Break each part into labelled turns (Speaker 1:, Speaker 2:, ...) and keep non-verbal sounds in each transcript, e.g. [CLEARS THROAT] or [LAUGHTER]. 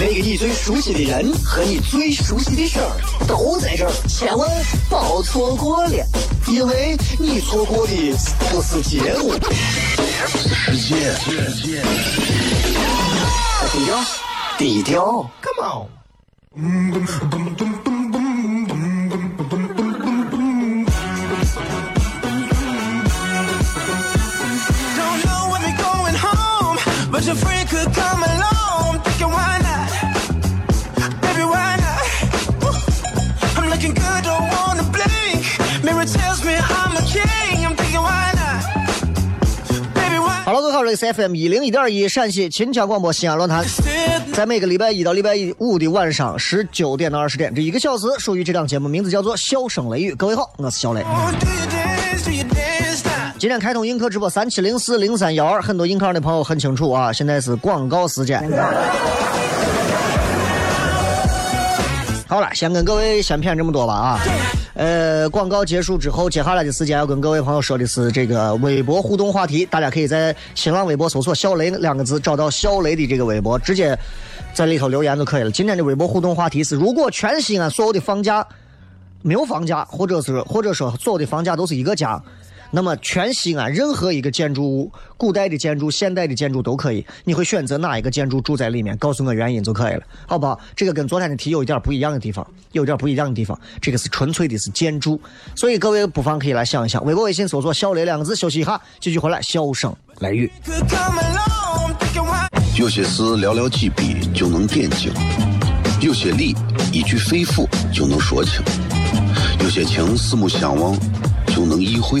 Speaker 1: 那个你最熟悉的人和你最熟悉的声儿都在这儿，千万别错过了，因为你错过的不是
Speaker 2: 结果？
Speaker 1: 低调，低调
Speaker 3: ，Come on。
Speaker 4: Why?
Speaker 5: 哈喽，各位好，这里是 FM 一零一点一陕西秦腔广播西安论坛，在每个礼拜一到礼拜五的晚上十九点到二十点，这一个小时属于这档节目，名字叫做《笑声雷雨》。各位好，我是小雷。今天开通映客直播三七零四零三幺二，很多映客上的朋友很清楚啊，现在是广告时间。好了，先跟各位先谝这么多吧啊。呃，广告结束之后，接下来的时间要跟各位朋友说的是这个微博互动话题，大家可以在新浪微博搜索“小雷”两个字，找到小雷的这个微博，直接在里头留言就可以了。今天的微博互动话题是：如果全西安所有的房价没有房价，或者是或者说所有的房价都是一个价，那么全西安任何一个建筑物，古代的建筑、现代的建筑都可以，你会选择哪一个建筑住在里面？告诉我原因就可以了，好不好？这个跟昨天的题有一点不一样的地方，有点不一样的地方，这个是纯粹的是建筑，所以各位不妨可以来想一想，微博、微信搜索“小雷”两个字，休息一下，继续回来，笑声雷雨。
Speaker 2: 有些事寥寥几笔就能点睛，有些理一句肺腑就能说清，有些情四目相望就能意会，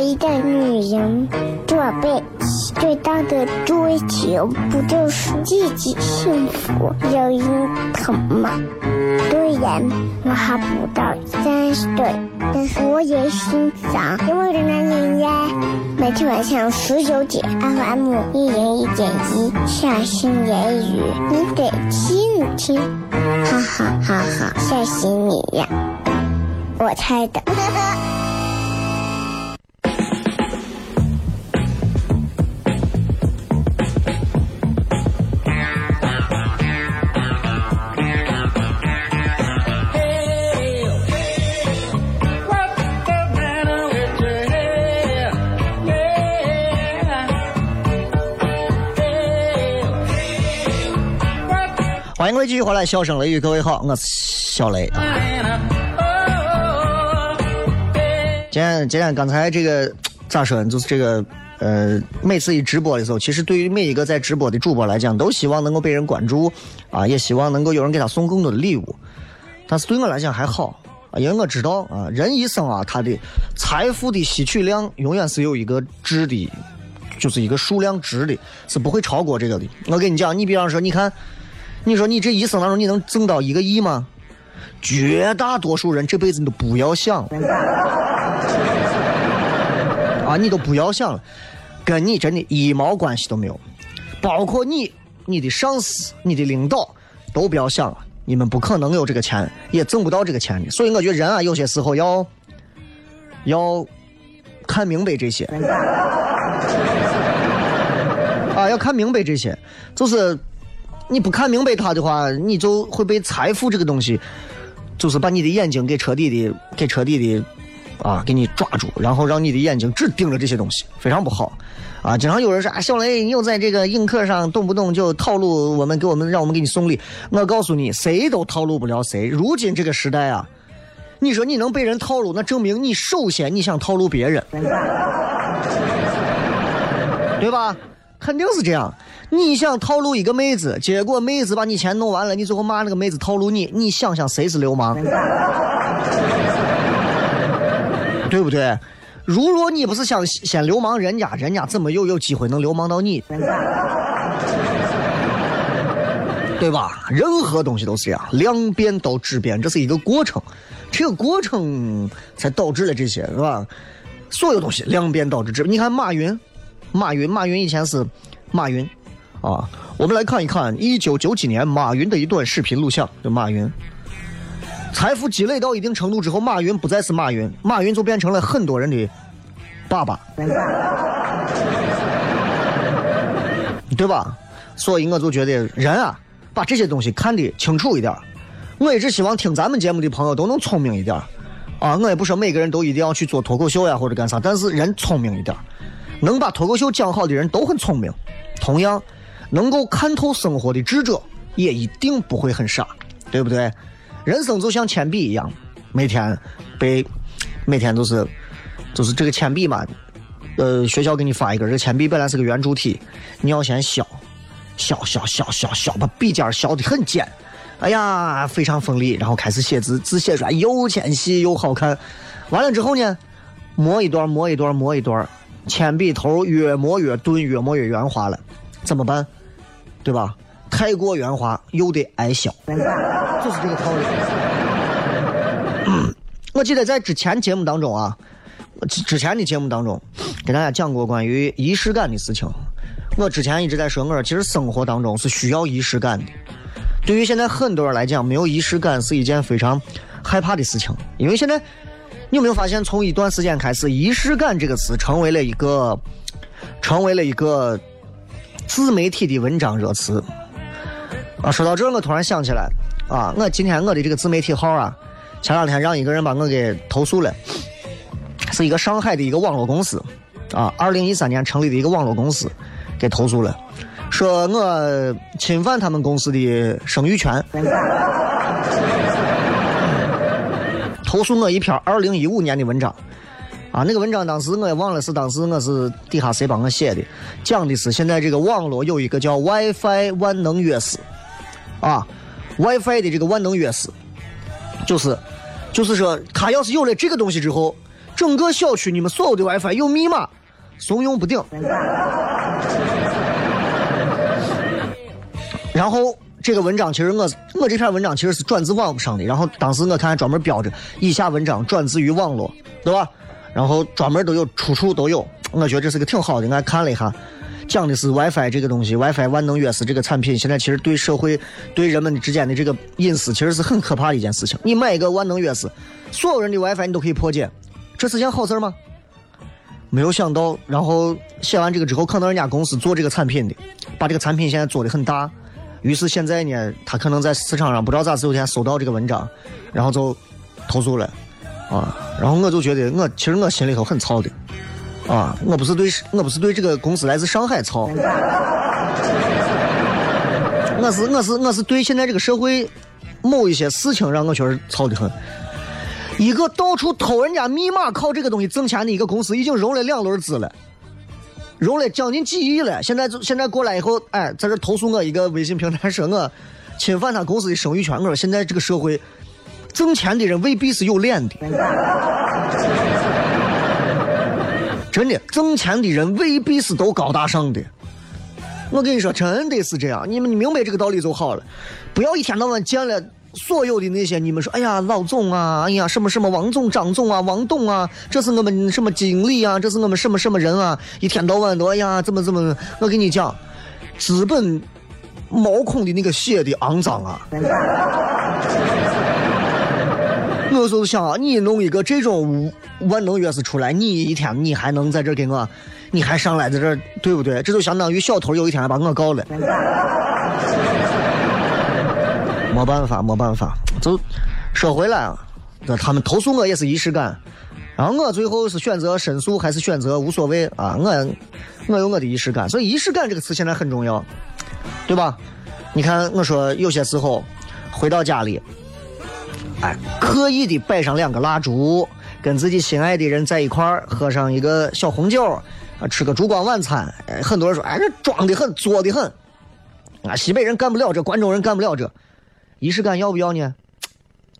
Speaker 6: 一个女人，这辈子最大的追求不就是自己幸福、有人疼吗？虽然我还不到三十岁，但是我也欣赏因为的男人呀。每天晚上十九点，FM 一人一点一，下心言语，你得听听，哈哈哈哈，吓死你呀！我猜的。
Speaker 5: 欢迎各位继续回来，笑声雷雨，各位好，我是小雷啊。今天今天刚才这个咋说呢？就是这个呃，每次一直播的时候，其实对于每一个在直播的主播来讲，都希望能够被人关注啊，也希望能够有人给他送更多的礼物。但是对我来讲还好啊，因为我知道啊，人一生啊，他的财富的吸取量永远是有一个质的，就是一个数量值的，是不会超过这个的。我跟你讲，你比方说，你看。你说你这一生当中你能挣到一个亿吗？绝大多数人这辈子你都不要想啊，你都不要想了，跟你真的一毛关系都没有。包括你、你的上司、你的领导都不要想了，你们不可能有这个钱，也挣不到这个钱的。所以我觉得人啊，有些时候要要看明白这些啊，要看明白这些，就是。你不看明白它的话，你就会被财富这个东西，就是把你的眼睛给彻底的、给彻底的啊，给你抓住，然后让你的眼睛只盯着这些东西，非常不好。啊，经常有人说啊，小雷，你又在这个映客上动不动就套路我们，给我们让我们给你送礼。我告诉你，谁都套路不了谁。如今这个时代啊，你说你能被人套路，那证明你首先你想套路别人，对吧？肯定是这样。你想套路一个妹子，结果妹子把你钱弄完了，你最后骂那个妹子套路你，你想想谁是流氓？对不对？如若你不是想先流氓人家，人家怎么又有机会能流氓到你？对吧？任何东西都是这样，量变到质变，这是一个过程，这个过程才导致了这些，是吧？所有东西量变导致质变。你看马云，马云，马云以前是马云啊。我们来看一看一九九几年马云的一段视频录像，就马云。财富积累到一定程度之后，马云不再是马云，马云就变成了很多人的爸爸，[LAUGHS] 对吧？所以我就觉得人啊，把这些东西看得清楚一点。我一直希望听咱们节目的朋友都能聪明一点啊！我也不说每个人都一定要去做脱口秀呀或者干啥，但是人聪明一点，能把脱口秀讲好的人都很聪明。同样，能够看透生活的智者也一定不会很傻，对不对？人生就像铅笔一样，每天被每天都是就是这个铅笔嘛，呃，学校给你发一根，这铅笔本来是个圆柱体，你要先削，削削削削削，把笔尖削的很尖，哎呀，非常锋利，然后开始写字，字写出来又纤细又好看。完了之后呢，磨一段磨一段磨一段，铅笔头越磨越钝，越磨越圆滑了，怎么办？对吧？太过圆滑又得挨削，就是这个道理。我记得在之前节目当中啊，之前的节目当中，给大家讲过关于仪式感的事情。我之前一直在说，我说其实生活当中是需要仪式感的。对于现在很多人来讲，没有仪式感是一件非常害怕的事情。因为现在你有没有发现，从一段时间开始，仪式感这个词成为了一个，成为了一个自媒体的文章热词。啊，说到这，我突然想起来，啊，我今天我的这个自媒体号啊，前两天让一个人把我给投诉了，是一个上海的一个网络公司，啊，二零一三年成立的一个网络公司，给投诉了，说我侵犯他们公司的声誉权，投诉我一篇二零一五年的文章，啊，那个文章当时我也忘了是当时我是底下谁帮我写的，讲的是现在这个网络有一个叫 WiFi 万能钥匙。啊，WiFi 的这个万能钥匙，就是，就是说，他要是有了这个东西之后，整个小区你们所有的 WiFi 有密码，怂恿不顶。[LAUGHS] 然后这个文章其实我我这篇文章其实是转自网上的，然后当时我看专门标着以下文章转自于网络，对吧？然后专门都有出处都有，我觉得这是个挺好的，我看了一下。讲的是 WiFi 这个东西，WiFi 万能钥匙这个产品，现在其实对社会、对人们之间的这个隐私，其实是很可怕的一件事情。你买一个万能钥匙，所有人的 WiFi 你都可以破解，这是件好事吗？没有想到，然后写完这个之后，可能人家公司做这个产品的，把这个产品现在做的很大，于是现在呢，他可能在市场上不知道咋子有天搜到这个文章，然后就投诉了，啊，然后我就觉得我其实我心里头很操的。啊，我不是对，我不是对这个公司来自上海操，我是我是我是对现在这个社会某一些事情让我确实操的很。一个到处偷人家密码靠这个东西挣钱的一个公司，已经融了两轮资了，融了将近几亿了。现在就现在过来以后，哎，在这投诉我一个微信平台，说我侵犯他公司的声誉权。我说现在这个社会，挣钱的人未必是有脸的。[LAUGHS] 真的，挣钱的人未必是都高大上的。我跟你说，真的是这样。你们你明白这个道理就好了。不要一天到晚见了所有的那些你们说，哎呀，老总啊，哎呀，什么什么王总、张总啊，王董啊，这是我们什么经理啊，这是我们什么什么人啊，一天到晚都哎呀，怎么怎么？我跟你讲，资本毛孔的那个血的肮脏啊！我就想啊，你弄一个这种万能钥匙出来，你一天你还能在这给我，你还上来在这，对不对？这就相当于小偷有一天把我告了。[LAUGHS] 没办法，没办法，就说回来啊，那他们投诉我也是仪式感，然后我最后是选择申诉还是选择无所谓啊？我我有我的仪式感，所以仪式感这个词现在很重要，对吧？你看我说有些时候回到家里，哎，刻意的摆上两个蜡烛，跟自己心爱的人在一块儿喝上一个小红酒，啊，吃个烛光晚餐。哎，很多人说，哎，这装的很，作的很。啊，西北人干不了这，关中人干不了这，仪式感要不要呢？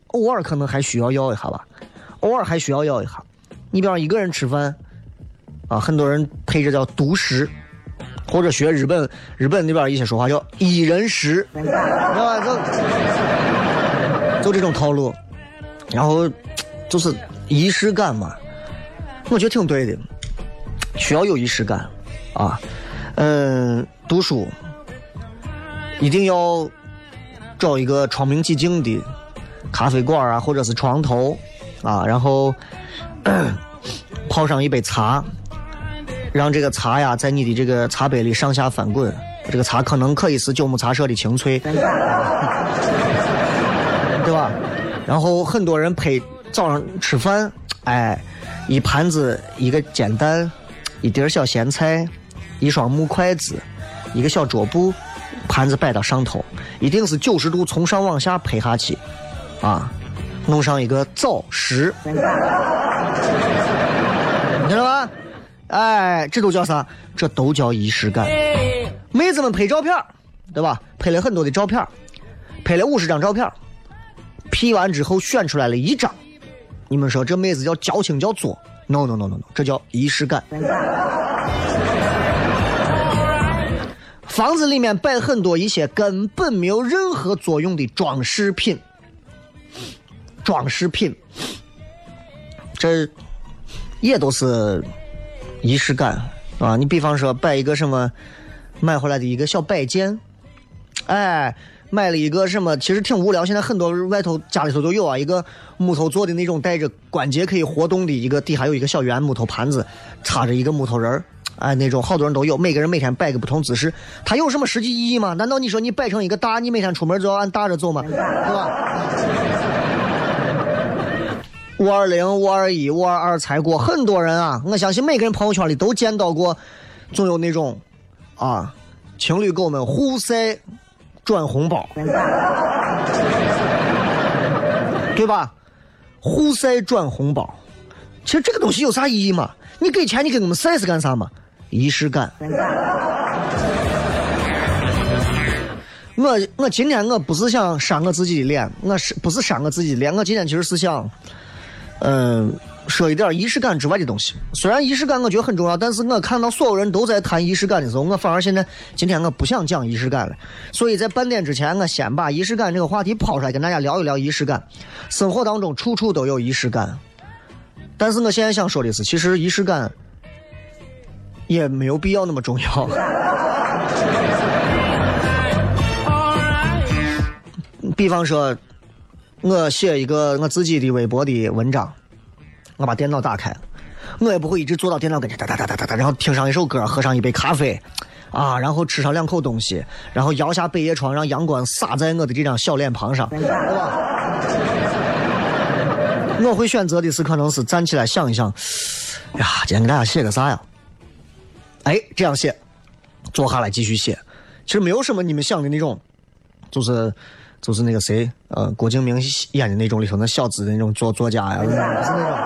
Speaker 5: 偶尔可能还需要要一下吧，偶尔还需要要一下。你比方一个人吃饭，啊，很多人配着叫独食，或者学日本日本那边一些说话叫一人食，知道吧？就这种套路，然后就是仪式感嘛，我觉得挺对的，需要有仪式感啊。嗯，读书一定要找一个窗明几净的咖啡馆啊，或者是床头啊，然后 [CLEARS THROAT] 泡上一杯茶，让这个茶呀在你的这个茶杯里上下翻滚。这个茶可能可以是九牧茶社的清脆，[LAUGHS] 对吧？然后很多人配早上吃饭，哎，一盘子一个煎蛋，一碟小咸菜，一双木筷子，一个小桌布，盘子摆到上头，一定是九十度从上往下拍下去，啊，弄上一个枣石，听到吗？哎，这都叫啥？这都叫仪式感。妹子们拍照片，对吧？拍了很多的照片，拍了五十张照片，P 完之后选出来了一张。你们说这妹子叫矫情叫作？No No No No No，这叫仪式感。房子里面摆很多一些根本没有任何作用的装饰品，装饰品，这也都是仪式感啊！你比方说摆一个什么？买回来的一个小摆件，哎，买了一个什么？其实挺无聊。现在很多外头家里头都有啊，一个木头做的那种带着关节可以活动的一个，底下有一个小圆木头盘子，插着一个木头人儿，哎，那种好多人都有。每个人每天摆个不同姿势，它有什么实际意义吗？难道你说你摆成一个大，你每天出门就要按大着走吗？对吧？五二零、五二一、五二二才过，很多人啊，我相信每个人朋友圈里都见到过，总有那种。啊，情侣狗们互晒转红包，[LAUGHS] 对吧？互晒转红包，其实这个东西有啥意义嘛？你给钱，你给我们晒是干啥嘛？仪式感。我我今天我不是想扇我自己的脸，我是不是扇我自己的脸？我今天其实是想，嗯。说一点仪式感之外的东西。虽然仪式感我觉得很重要，但是我看到所有人都在谈仪式感的时候，我反而现在今天我不想讲仪式感了。所以在半点之前，我先把仪式感这个话题抛出来，跟大家聊一聊仪式感。生活当中处处都有仪式感，但是我现在想说的是，其实仪式感也没有必要那么重要。比方说，我写一个我自己的微博的文章。我把电脑打开，我也不会一直坐到电脑跟前哒哒哒哒哒哒，然后听上一首歌，喝上一杯咖啡，啊，然后吃上两口东西，然后摇下百叶窗，让阳光洒在我的这张小脸庞上，我会选择的是，可能是站起来想一想，呀，今天给大家写个啥呀？哎，这样写，坐下来继续写。其实没有什么你们想的那种，就是。就是那个谁，呃，郭敬明演的那种里头那小资的那种作作家呀，是那种。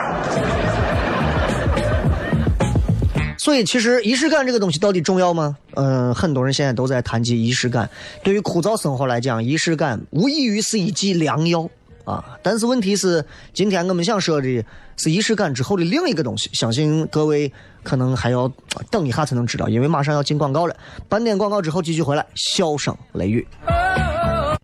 Speaker 5: 所以，其实仪式感这个东西到底重要吗？嗯，很多人现在都在谈及仪式感。对于枯燥生活来讲，仪式感无异于是一剂良药啊。但是问题是，今天我们想说的是仪式感之后的另一个东西，相信各位可能还要等一下才能知道，因为马上要进广告了。半点广告之后继续回来，笑声雷雨。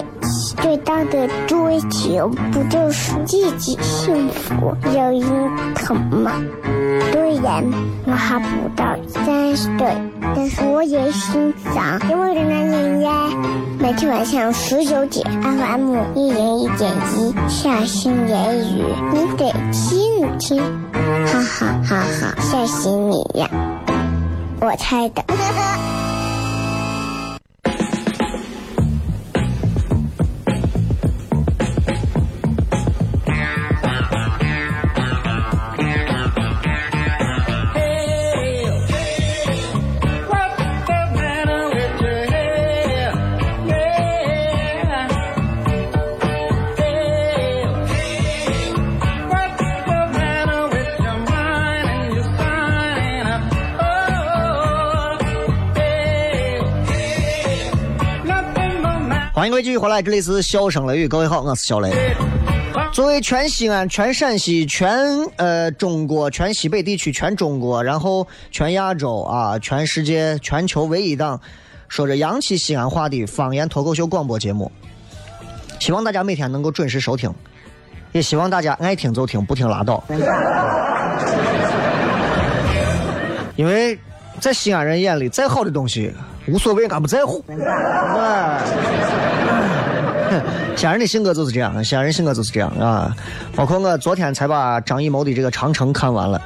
Speaker 6: 子最大的追求不就是自己幸福、有人疼吗？虽然我还不到三十岁，但是我也心脏因为的男人呀。每天晚上十九点，FM 一人一点一，下心言语，你得听一听，哈哈哈哈，吓死你呀！我猜的。
Speaker 5: 欢迎各位继续回来，这里是笑声雷雨，各位好，我是小雷。作为全西安、全陕西、全呃中国、全西北地区、全中国，然后全亚洲啊、全世界、全球唯一档说着洋气西安话的方言脱口秀广播节目，希望大家每天能够准时收听，也希望大家爱听就听，不听拉倒。因为在西安人眼里，再好的东西无所谓，俺不在乎。哎，西安 [LAUGHS] 人的性格就是这样，西安人性格就是这样啊。包括我昨天才把张艺谋的这个《长城》看完了，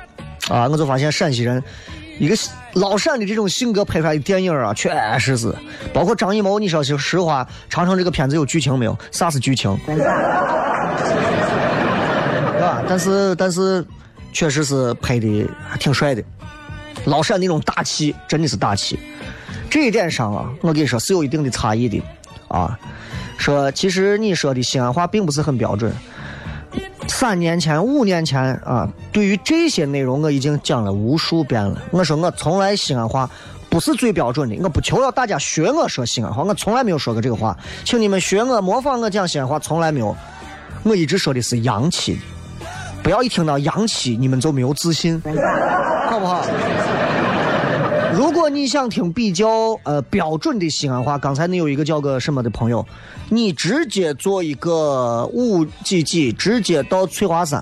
Speaker 5: 啊，我就发现陕西人一个老陕的这种性格拍出来的电影啊，确实是，包括张艺谋，你说句实话，《长城》这个片子有剧情没有？啥是剧情？[LAUGHS] 是吧？但是但是，确实是拍的还挺帅的。老陕那种大气，真的是大气。这一点上啊，我跟你说是有一定的差异的，啊，说其实你说的西安话并不是很标准。三年前、五年前啊，对于这些内容我已经讲了无数遍了。我说我从来西安话不是最标准的，我不求要大家学我说西安话，我从来没有说过这个话，请你们学我模仿我讲西安话，从来没有。我一直说的是洋气的，不要一听到洋气你们就没有自信，好不好？如果你想听比较呃标准的西安话，刚才你有一个叫个什么的朋友，你直接做一个五几几，直接到翠华山，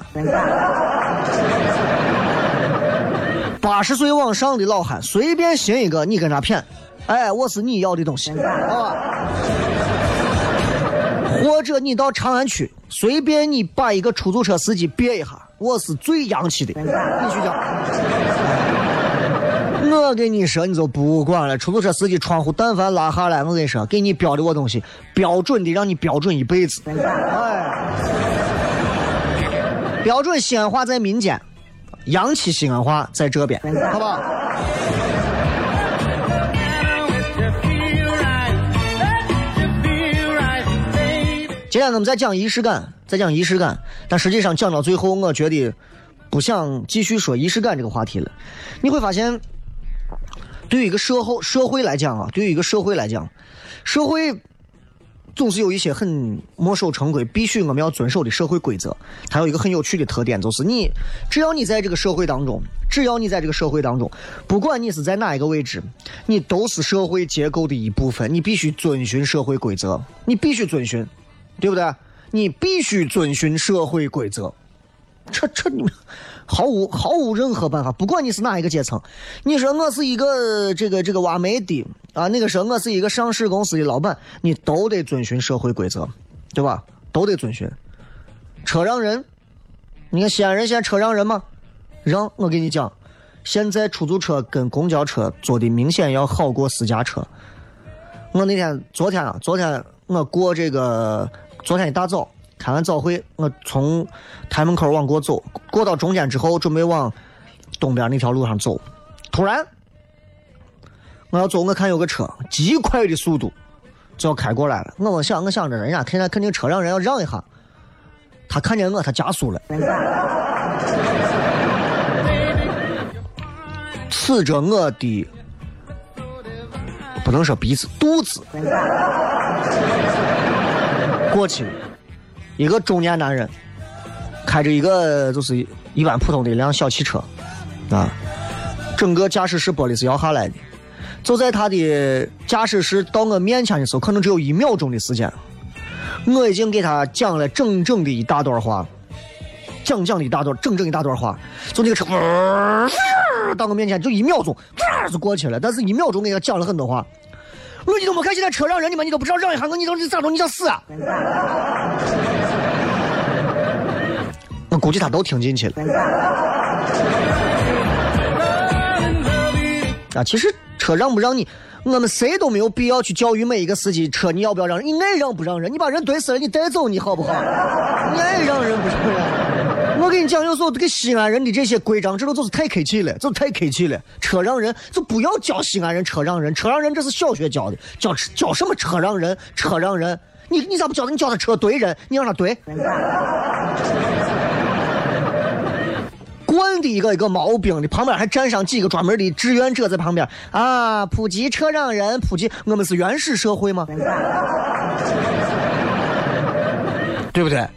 Speaker 5: 八十岁往上的老汉随便寻一个，你跟他谝，哎，我是你要的东西，好吧？或者你到长安区，随便你把一个出租车司机别一下，我是最洋气的，必须讲。我跟你说，你就不管了。出租车司机窗户但凡拉下来，我跟你说，给你标的我东西，标准的让你标准一辈子。[LAUGHS] 哎，标准西安话在民间，洋气西安话在这边，好不好？今天我们再讲仪式感，再讲仪式感，但实际上讲到最后，我觉得不想继续说仪式感这个话题了。你会发现。对于一个社会社会来讲啊，对于一个社会来讲，社会总是有一些很墨守成规、必须我们要遵守的社会规则。它有一个很有趣的特点，就是你只要你在这个社会当中，只要你在这个社会当中，不管你是在哪一个位置，你都是社会结构的一部分。你必须遵循社会规则，你必须遵循，对不对？你必须遵循社会规则。这这你们。毫无毫无任何办法，不管你是哪一个阶层，你说我是一个这个这个挖煤的啊，那个说我是一个上市公司的老板，你都得遵循社会规则，对吧？都得遵循。车让人，你看西安人现在车让人吗？让，我跟你讲，现在出租车跟公交车做的明显要好过私家车。我那天昨天啊，昨天我过这个，昨天一大早。开完早会，我从台门口往过走，过到中间之后，准备往东边那条路上走。突然，我要走，我看有个车极快的速度就要开过来了。我想，我想着人家肯定肯定车让人要让一下，他看见我，他加速了。刺着我的不能说鼻子，肚子过去了。一个中年男人开着一个就是一般普通的一辆小汽车，啊，整个驾驶室玻璃是摇下来的。就在他的驾驶室到我面前的时候，可能只有一秒钟的时间，我已经给他讲了整整的一大段话，讲讲的一大段，整整一大段话。就那个车，到我面前就一秒钟，就过去了。但是一秒钟给他讲了很多话。我说你都没看现在车让人的吗？你都不知道让一下我，你都你咋着？你想死啊？我估计他都听进去了。[LAUGHS] 啊，其实车让不让你，我们谁都没有必要去教育每一个司机，车你要不要让人？你爱让不让人？你把人怼死了，你带走你好不好？你爱让人不让人？我跟你讲，有时候这个西安人的这些规章制度就是太客气了，就是太客气了。车让人就不要教西安人车让人，车让人这是小学教的，教教什么车让人？车让人，你你咋不教他？你教他车怼人，你让他怼。惯的一个一个毛病，的旁边还站上几个专门的志愿者在旁边啊，普及车让人，普及，我们是原始社会吗？对不对？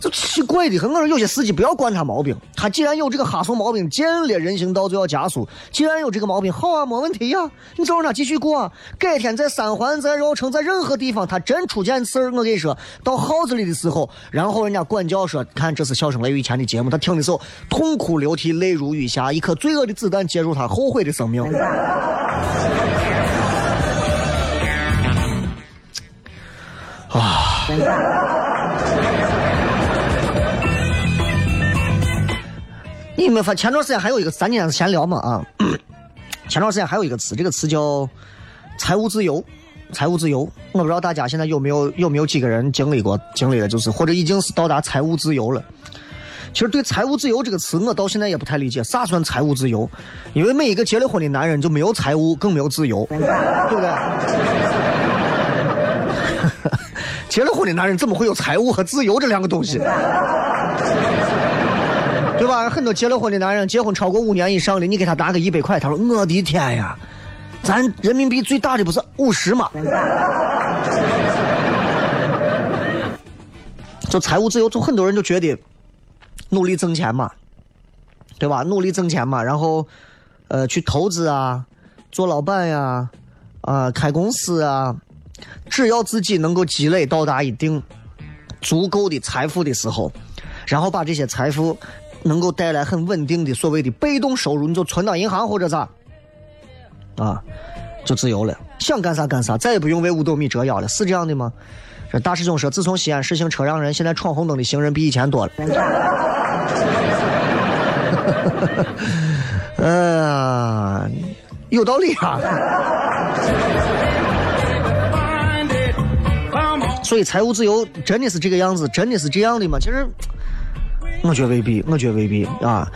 Speaker 5: 就奇怪的很。我说有些司机不要惯他毛病，他既然有这个哈怂毛病，见了人行道就要加速。既然有这个毛病，好啊，没问题呀，你就让他继续过啊。改天在三环、在绕城、在任何地方，他真出现事儿，我跟你说，到号子里的时候，然后人家管教说，看这是笑声雷雨前的节目，他听的时候痛哭流涕，泪如雨下，一颗罪恶的子弹接入他后悔的生命。啊。[LAUGHS] 你没发？前段时间还有一个，咱今天闲聊嘛啊。[CLEARS THROAT] 前段时间还有一个词，这个词叫财务自由。财务自由，我不知道大家现在有没有有没有几个人经历过，经历了就是或者已经是到达财务自由了。其实对财务自由这个词，我到现在也不太理解，啥算财务自由？因为每一个结了婚的男人就没有财务，更没有自由，对不对？[LAUGHS] 结了婚的男人怎么会有财务和自由这两个东西？很多结了婚的男人，结婚超过五年以上的，你给他拿个一百块，他说：“我的天呀，咱人民币最大的不是五十吗？” [LAUGHS] 就财务自由，就很多人就觉得努力挣钱嘛，对吧？努力挣钱嘛，然后呃去投资啊，做老板呀，啊开公司啊，只要自己能够积累到达一定足够的财富的时候，然后把这些财富。能够带来很稳定的所谓的被动收入，你就存到银行或者咋，啊，就自由了，想干啥干啥，再也不用为五斗米折腰了，是这样的吗？这大师兄说，自从西安实行车让人，现在闯红灯的行人比以前多了。[LAUGHS] 哎呀，有道理啊。所以财务自由真的是这个样子，真的是这样的吗？其实。我觉得未必，我觉得未必啊，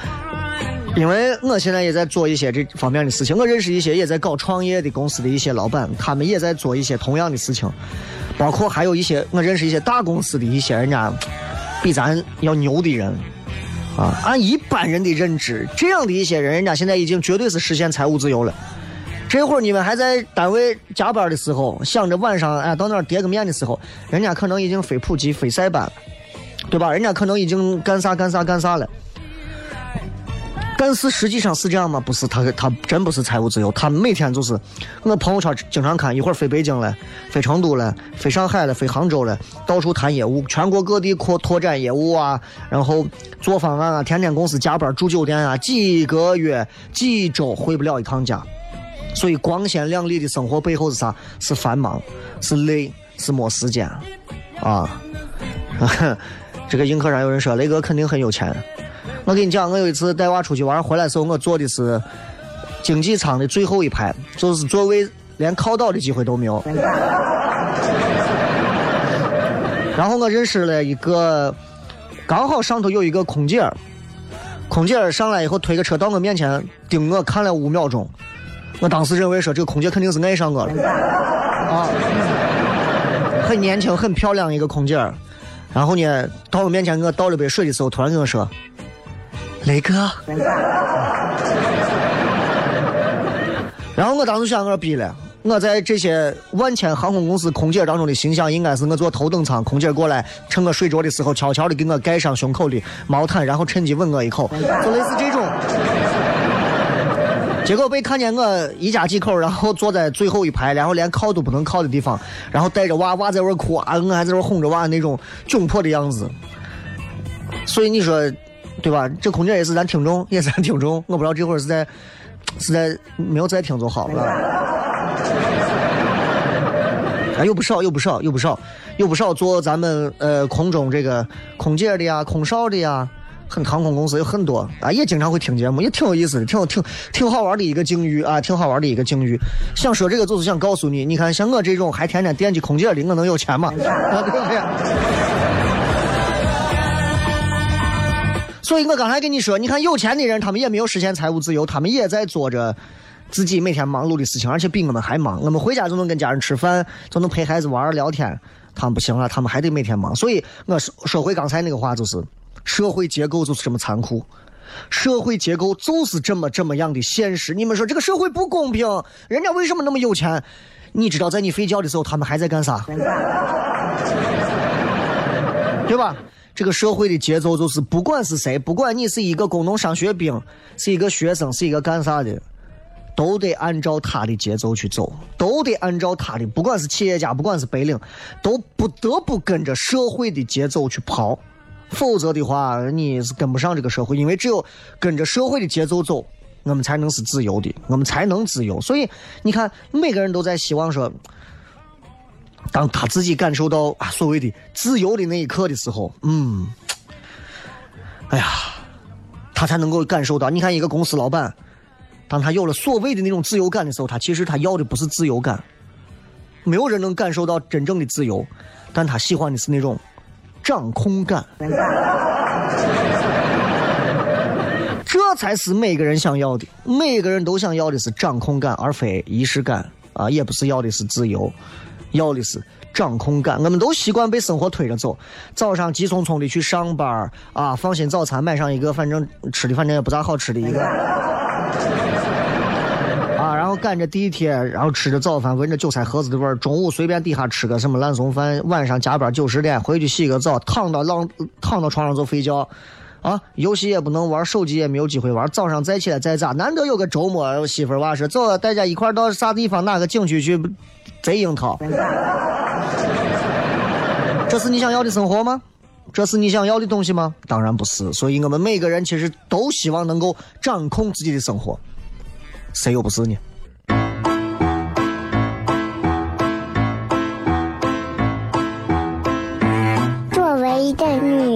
Speaker 5: 因为我现在也在做一些这方面的事情。我认识一些也在搞创业的公司的一些老板，他们也在做一些同样的事情。包括还有一些我认识一些大公司的一些人家比咱要牛的人啊。按一般人的认知，这样的一些人，人家现在已经绝对是实现财务自由了。这会儿你们还在单位加班的时候，想着晚上哎到那儿叠个面的时候，人家可能已经非普及、非塞班了。对吧？人家可能已经干啥干啥干啥了，但是实际上是这样吗？不是，他他真不是财务自由，他每天就是我朋友圈经常看，一会儿飞北京了，飞成都了，飞上海了，飞杭州了，到处谈业务，全国各地扩拓展业务啊，然后做方案啊，天天公司加班住酒店啊，几个月几周回不了一趟家，所以光鲜亮丽的生活背后是啥？是繁忙，是累，是没时间啊。[LAUGHS] 这个硬客上有人说雷哥肯定很有钱。我跟你讲，我有一次带娃出去玩，回来时候我坐的是经济舱的最后一排，就是座位连靠倒的机会都没有。[LAUGHS] 然后我认识了一个，刚好上头有一个空姐，空姐上来以后推个车到我面前盯我看了五秒钟，我当时认为说这个空姐肯定是爱上我了，啊，很年轻很漂亮一个空姐。然后呢，到我面前给我倒了杯水的时候，突然跟我说：“雷哥。”然后我当时想，我逼了，我在这些万千航空公司空姐当中的形象，应该是我坐头等舱，空姐过来趁我睡着的时候，悄悄的给我盖上胸口的毛毯，然后趁机吻我一口，就类似这种。结果被看见我一家几口，然后坐在最后一排，然后连靠都不能靠的地方，然后带着娃娃在那哭啊，我还在那哄着娃那种窘迫的样子。所以你说，对吧？这空姐也是咱听众，也是咱听众。我不知道这会儿是在是在没有在听就好了。啊，有不少，有不少，有不少，有不少做咱们呃空中这个空姐的呀、空少的呀，很航空公司有很多啊，也经常会听节目，也挺有意思的，挺有挺挺好玩的一个境遇啊，挺好玩的一个境遇。想说这个就是想告诉你，你看像我这种还天天惦记空姐的，我能有钱吗？[LAUGHS] 啊，对不对？[LAUGHS] 所以我刚才跟你说，你看有钱的人，他们也没有实现财务自由，他们也在做着自己每天忙碌的事情，而且比我们还忙。我们回家就能跟家人吃饭，就能陪孩子玩聊天，他们不行了，他们还得每天忙。所以我说说回刚才那个话，就是社会结构就是这么残酷，社会结构就是这么这么样的现实。你们说这个社会不公平，人家为什么那么有钱？你知道在你睡觉的时候，他们还在干啥？对吧？这个社会的节奏就是，不管是谁，不管你是一个工农商学兵，是一个学生，是一个干啥的，都得按照他的节奏去走，都得按照他的，不管是企业家，不管是白领，都不得不跟着社会的节奏去跑，否则的话，你是跟不上这个社会。因为只有跟着社会的节奏走，我们才能是自由的，我们才能自由。所以你看，每个人都在希望说。当他自己感受到啊所谓的自由的那一刻的时候，嗯，哎呀，他才能够感受到。你看，一个公司老板，当他有了所谓的那种自由感的时候，他其实他要的不是自由感。没有人能感受到真正的自由，但他喜欢的是那种掌控感。这才是每个人想要的，每个人都想要的是掌控感，而非仪式感啊，也不是要的是自由。要的是掌控感，我们都习惯被生活推着走。早上急匆匆的去上班啊，放心早餐买上一个，反正吃的反正也不咋好吃的一个，后赶着地铁，然后吃着早饭，闻着韭菜盒子的味儿。中午随便底下吃个什么烂怂饭，晚上加班九十点回去洗个澡，躺到浪躺到床上就睡觉。啊，游戏也不能玩，手机也没有机会玩。早上再起来再咋？难得有个周末，媳妇儿娃说走，大家一块到啥地方哪个景区去？贼樱桃，这是你想要的生活吗？这是你想要的东西吗？当然不是。所以我们每个人其实都希望能够掌控自己的生活，谁又不是呢？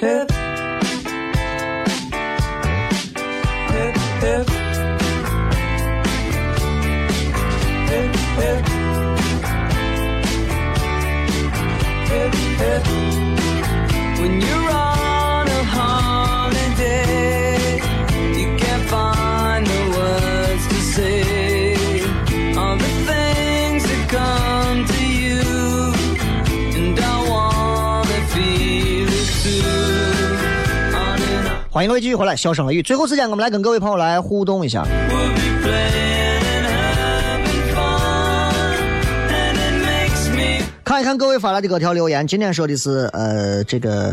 Speaker 6: hip.
Speaker 5: When you 欢迎各位继续回来，笑声雷雨。最后时间，我们来跟各位朋友来互动一下。看一看各位发来的各条留言。今天说的是，呃，这个，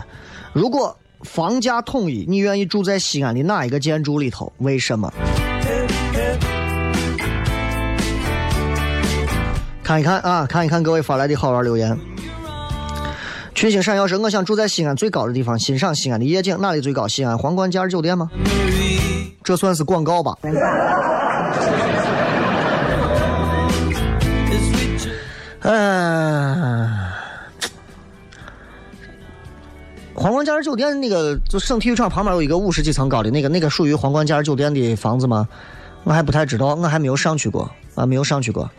Speaker 5: 如果房价统一，你愿意住在西安的哪一个建筑里头？为什么？看一看啊，看一看各位发来的好玩留言。群星闪耀说：“我想住在西安最高的地方，欣赏西安的夜景。哪里最高？西安皇冠假日酒店吗？这算是广告吧？嗯，皇冠假日酒店那个，就省体育场旁边有一个五十几层高的那个，那个属于皇冠假日酒店的房子吗？我还不太知道，我还没有上去过，啊，没有上去过。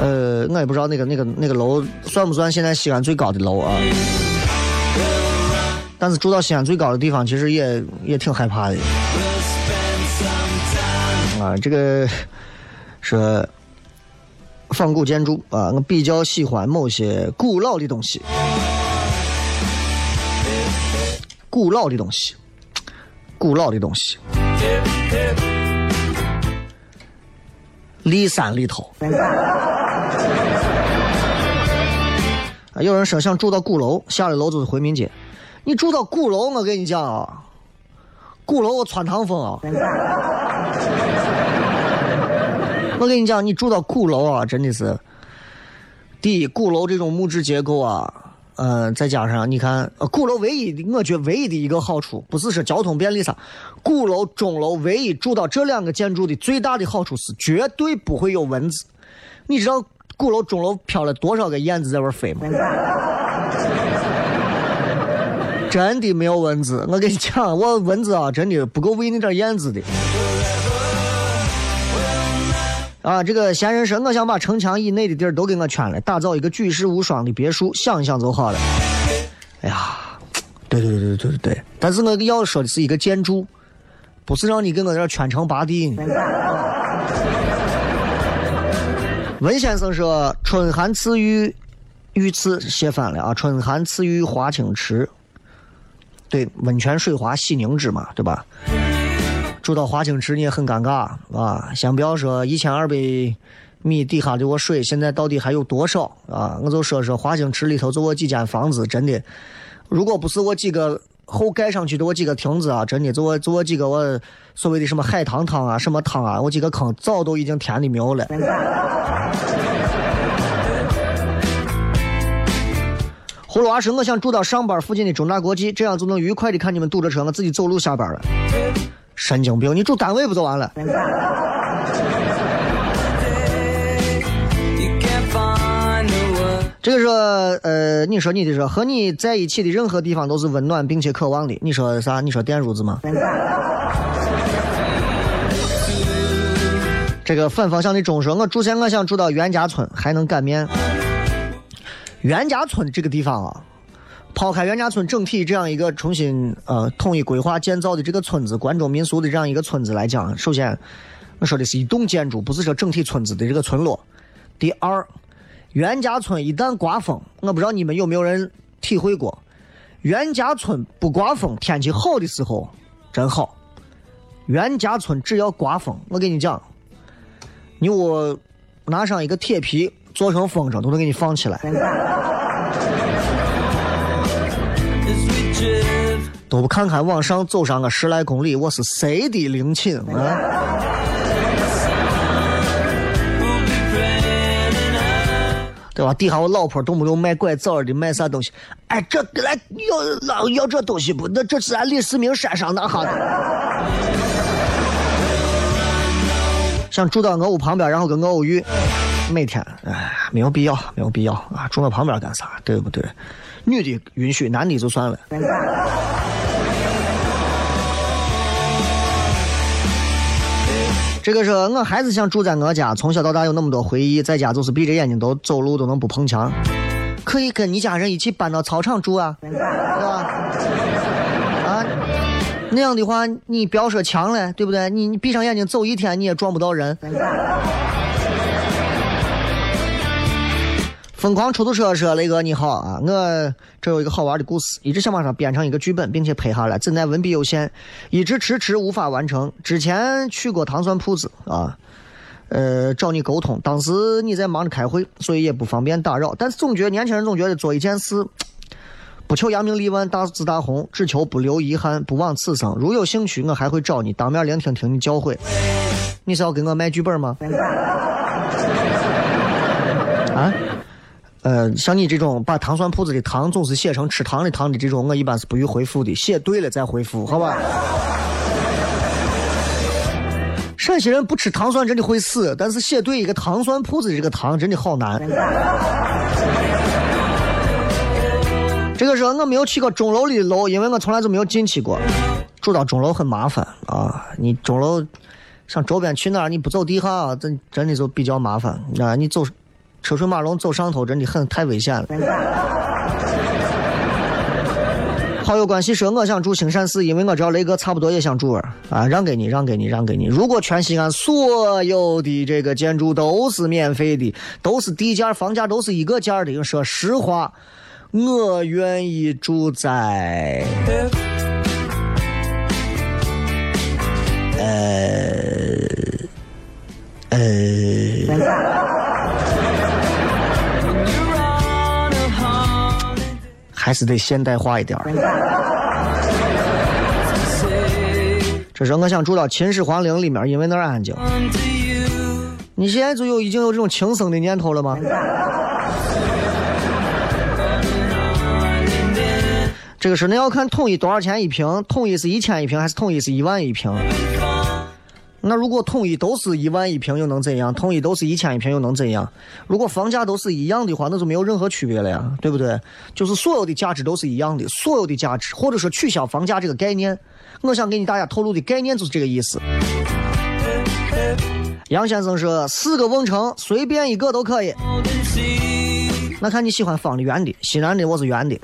Speaker 5: 呃，我也不知道那个那个那个楼算不算现在西安最高的楼啊？但是住到西安最高的地方，其实也也挺害怕的。啊，这个说仿古建筑啊，我比较喜欢某些古老的东西，古老的东西，古老的东西。骊山里头，有人说想住到鼓楼，下了楼就是回民街。你住到鼓楼，我跟你讲啊，鼓楼我穿堂风啊！我跟你讲，你住到鼓楼啊，真的是，第一，鼓楼这种木质结构啊，呃，再加上你看，呃鼓楼唯一的，我觉得唯一的一个好处，不是说交通便利啥，鼓楼、钟楼唯一住到这两个建筑的最大的好处是，绝对不会有蚊子。你知道鼓楼、钟楼飘了多少个燕子在玩飞吗？[LAUGHS] 真的没有蚊子，我跟你讲，我蚊子啊，真的不够喂那点燕子的。啊，这个闲人说，我想把城墙以内的地儿都给我圈了，打造一个举世无双的别墅，想一想就好了。哎呀，对对对对对对，但是我要说的是一个建筑，不是让你给我这儿圈成八地。[LAUGHS] 文先生说：“春寒赐浴，浴刺写反了啊！春寒赐浴华清池。”对，温泉水滑洗凝脂嘛，对吧？住到华清池你也很尴尬啊！先不要说一千二百米底下的我水，现在到底还有多少啊？我就说说华清池里头就我几间房子，真的，如果不是我几个后盖上去的我几个亭子啊，真的就我就我几个我所谓的什么海棠汤啊，什么汤啊，我几个坑早都已经填的没有了。葫芦娃说：“我想住到上班附近的中大国际，这样就能愉快的看你们堵着车，我自己走路下班了。”神经病！你住单位不就完了？这个说，呃，你说你的说，和你在一起的任何地方都是温暖并且渴望的。你说啥？你说电褥子吗？这个反方向的钟说，我住现我想住到袁家村，还能擀面。袁家村这个地方啊，抛开袁家村整体这样一个重新呃统一规划建造的这个村子，关中民俗的这样一个村子来讲，首先我说的是一栋建筑，不是说整体村子的这个村落。第二，袁家村一旦刮风，我不知道你们有没有人体会过，袁家村不刮风，天气好的时候真好。袁家村只要刮风，我跟你讲，你我拿上一个铁皮。做成风筝都能给你放起来，都不看看往上走上个十来公里，我是谁的。陵寝啊？对吧？底下我老婆动不动卖拐枣的，卖啥东西？哎，这来要要这东西不？那这是俺李世民山上那哈的。想住到我屋旁边，然后跟我偶遇。每天，哎，没有必要，没有必要啊！住我旁边干啥？对不对？女的允许，男的就算了。这个是我孩子想住在我家，从小到大有那么多回忆，在家就是闭着眼睛都走路都能不碰墙。可以跟你家人一起搬到操场住啊，对吧？啊，那样的话，你不要说墙了，对不对？你你闭上眼睛走一天，你也撞不到人。疯狂出租车说：“雷哥你好啊，我这有一个好玩的故事，一直想把它编成一个剧本，并且拍下来，怎奈文笔有限，一直迟迟无法完成。之前去过糖蒜铺子啊，呃，找你沟通，当时你在忙着开会，所以也不方便打扰。但是总觉得年轻人总觉得做一件事，不求扬名立万、大紫大红，只求不留遗憾，不枉此生。如有兴趣，我还会找你当面聆听听你教诲。[LAUGHS] 你是要给我卖剧本吗？啊？” [LAUGHS] 呃，像你这种把糖蒜铺子的糖总是写成吃糖的糖的这种，我一般是不予回复的。写对了再回复，好吧？陕西人不吃糖蒜真的会死，但是写对一个糖蒜铺子的这个糖真的好难。这个时候我没有去过钟楼里的楼，因为我从来就没有进去过。住到钟楼很麻烦啊，你钟楼上周边去哪儿你不走地下，真真的就比较麻烦啊！你走车水马龙走上头，真的很太危险了。好友关系说，我想住兴善寺，因为我知道雷哥差不多也想住儿啊，让给你，让给你，让给你。如果全西安所有的这个建筑都是免费的，都是地价房价都是一个价的，说实话，我愿意住在呃呃，还是得现代化一点儿。这是我想住到秦始皇陵里面，因为那儿安静。你现在就有已经有这种轻生的念头了吗？这个是你要看统一多少钱一平，统一是一千一平还是统一是一万一平？那如果统一都是一万一平又能怎样？统一都是一千一平又能怎样？如果房价都是一样的话，那就没有任何区别了呀，对不对？就是所有的价值都是一样的，所有的价值，或者说取消房价这个概念，我想给你大家透露的概念就是这个意思。杨先生说，四个瓮城随便一个都可以。那看你喜欢方的圆的，西南的我是圆的。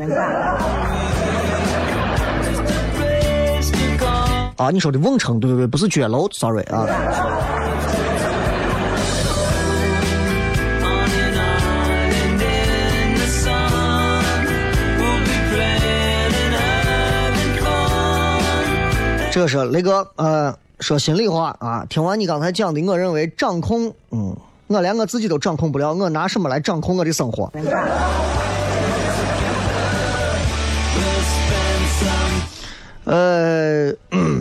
Speaker 5: 啊，你说的瓮城，对对对，不是绝楼，sorry 啊。这个是雷哥，呃，说心里话啊，听完你刚才讲的，我认为掌控，嗯，我连我自己都掌控不了，我拿什么来掌控我的生活？呃，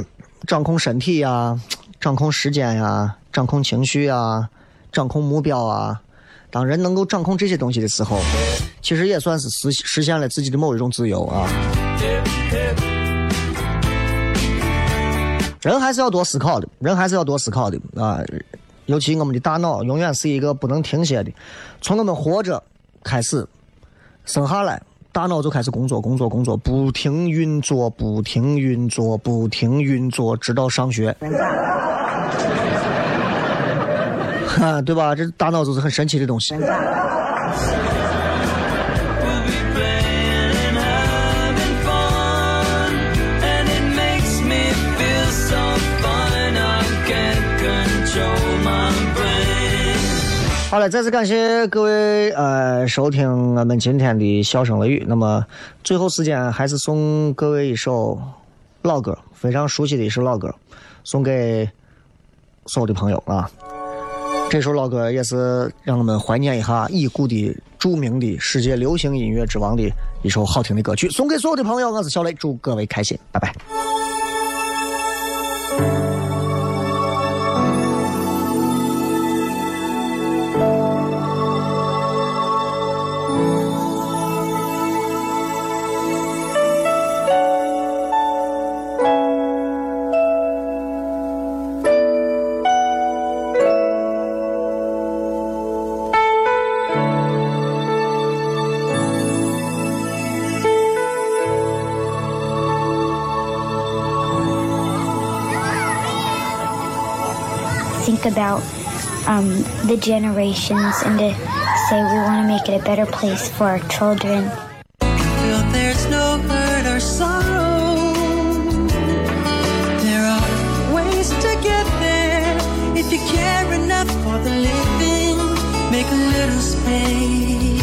Speaker 5: [CLEARS THROAT] 掌控身体呀，[TSK] 掌控时间呀，掌控情绪呀，掌控目标啊。当人能够掌控这些东西的时候，其实也算是实实现了自己的某一种自由啊。人还是要多思考的，人还是要多思考的啊！尤其我们的大脑永远是一个不能停歇的，从我们活着开始，生下来。大脑就开始工作，工作，工作，不停运作，不停运作，不停运作，直到上学，[LAUGHS] 哈，对吧？这大脑就是很神奇的东西。好了，再次感谢各位呃收听我们今天的笑声雷雨。那么最后时间还是送各位一首老歌，非常熟悉的一首老歌，送给所有的朋友啊。这首老歌也是让我们怀念一下已故的著名的世界流行音乐之王的一首好听的歌曲，送给所有的朋友。我是小雷，祝各位开心，拜拜。
Speaker 6: um, the generations and to say we want to make it a better place for our children.
Speaker 4: There, if you care enough for the living, make a little space.